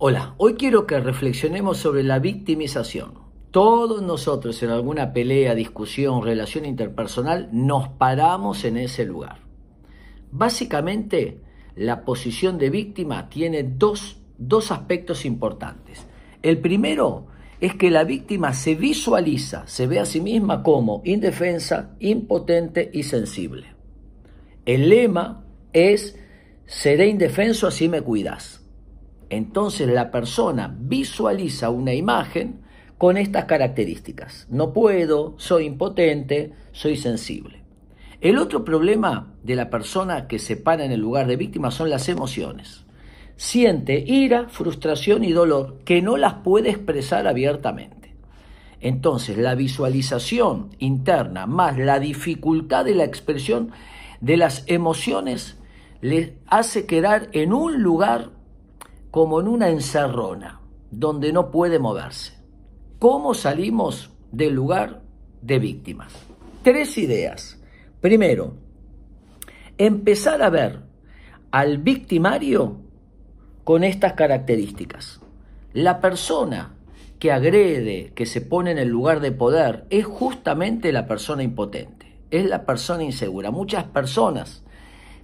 Hola, hoy quiero que reflexionemos sobre la victimización. Todos nosotros en alguna pelea, discusión, relación interpersonal nos paramos en ese lugar. Básicamente, la posición de víctima tiene dos, dos aspectos importantes. El primero es que la víctima se visualiza, se ve a sí misma como indefensa, impotente y sensible. El lema es, seré indefenso así me cuidas. Entonces la persona visualiza una imagen con estas características. No puedo, soy impotente, soy sensible. El otro problema de la persona que se para en el lugar de víctima son las emociones. Siente ira, frustración y dolor que no las puede expresar abiertamente. Entonces la visualización interna más la dificultad de la expresión de las emociones le hace quedar en un lugar como en una encerrona, donde no puede moverse. ¿Cómo salimos del lugar de víctimas? Tres ideas. Primero, empezar a ver al victimario con estas características. La persona que agrede, que se pone en el lugar de poder, es justamente la persona impotente, es la persona insegura. Muchas personas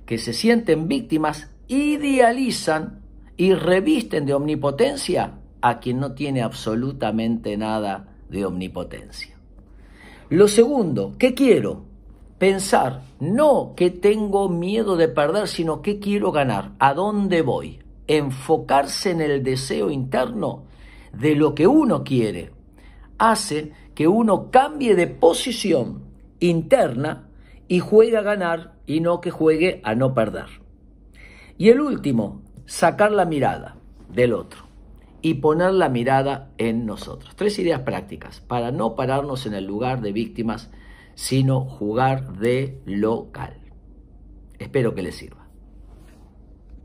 que se sienten víctimas idealizan y revisten de omnipotencia a quien no tiene absolutamente nada de omnipotencia. Lo segundo, ¿qué quiero? Pensar, no que tengo miedo de perder, sino que quiero ganar, a dónde voy. Enfocarse en el deseo interno de lo que uno quiere hace que uno cambie de posición interna y juegue a ganar y no que juegue a no perder. Y el último, sacar la mirada del otro y poner la mirada en nosotros. Tres ideas prácticas para no pararnos en el lugar de víctimas, sino jugar de local. Espero que les sirva.